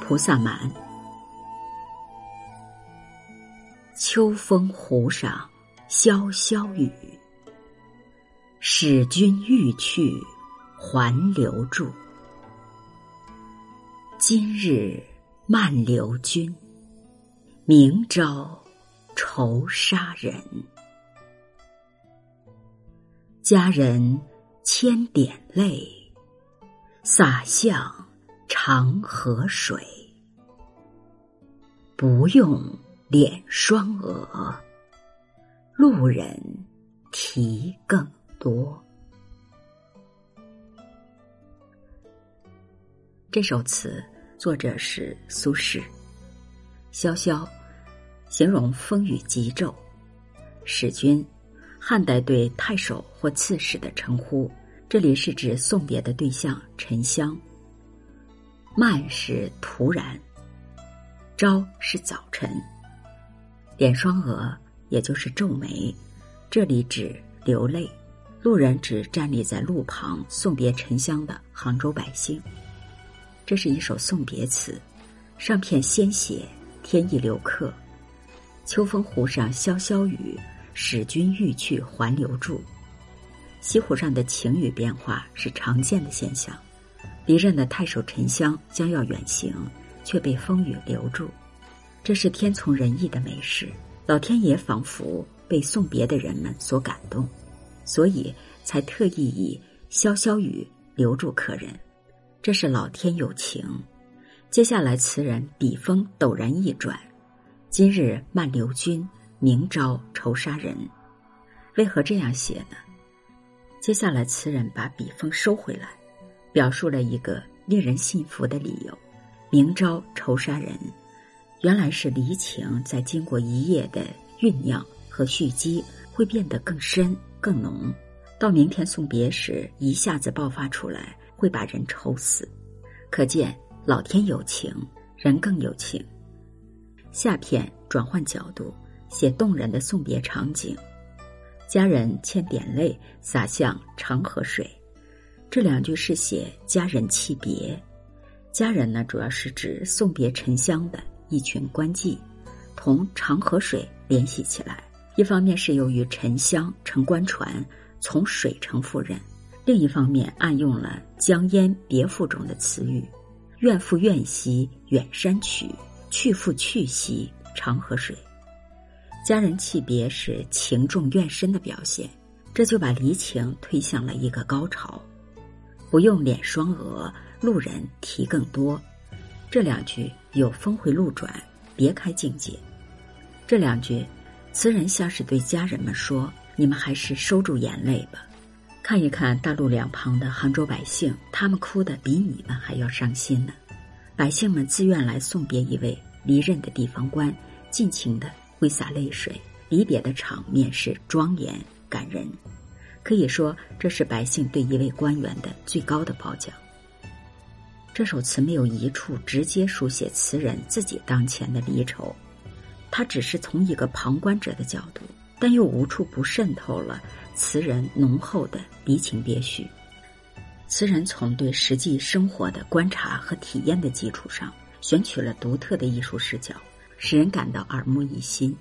菩萨蛮》。秋风湖上潇潇雨，使君欲去还留住。今日漫流君，明朝愁杀人。佳人千点泪，洒向长河水。不用脸双额，路人提更多。这首词作者是苏轼。萧萧，形容风雨急骤。使君。汉代对太守或刺史的称呼，这里是指送别的对象沉香。慢是突然，朝是早晨。点双额，也就是皱眉，这里指流泪。路人指站立在路旁送别沉香的杭州百姓。这是一首送别词，上片鲜血，天意留客。秋风湖上潇潇雨。使君欲去还留住，西湖上的晴雨变化是常见的现象。离任的太守沉香将要远行，却被风雨留住，这是天从人意的美事。老天爷仿佛被送别的人们所感动，所以才特意以潇潇雨留住客人。这是老天有情。接下来词人笔锋陡然一转，今日漫流君。明朝愁杀人，为何这样写呢？接下来，词人把笔锋收回来，表述了一个令人信服的理由：明朝仇杀人，原来是离情在经过一夜的酝酿和蓄积，会变得更深更浓，到明天送别时一下子爆发出来，会把人愁死。可见老天有情，人更有情。下片转换角度。写动人的送别场景，佳人欠点泪洒向长河水。这两句是写佳人弃别。佳人呢，主要是指送别沉香的一群官妓，同长河水联系起来。一方面是由于沉香乘官船从水城赴任，另一方面暗用了《江淹别赋》中的词语：“怨妇怨兮远山曲，去妇去兮长河水。”家人弃别是情重怨深的表现，这就把离情推向了一个高潮。不用脸双额，路人提更多。这两句有峰回路转、别开境界。这两句，词人像是对家人们说：“你们还是收住眼泪吧，看一看大路两旁的杭州百姓，他们哭的比你们还要伤心呢。百姓们自愿来送别一位离任的地方官，尽情的。”挥洒泪水，离别的场面是庄严感人，可以说这是百姓对一位官员的最高的褒奖。这首词没有一处直接书写词人自己当前的离愁，他只是从一个旁观者的角度，但又无处不渗透了词人浓厚的离情别绪。词人从对实际生活的观察和体验的基础上，选取了独特的艺术视角。使人感到耳目一新。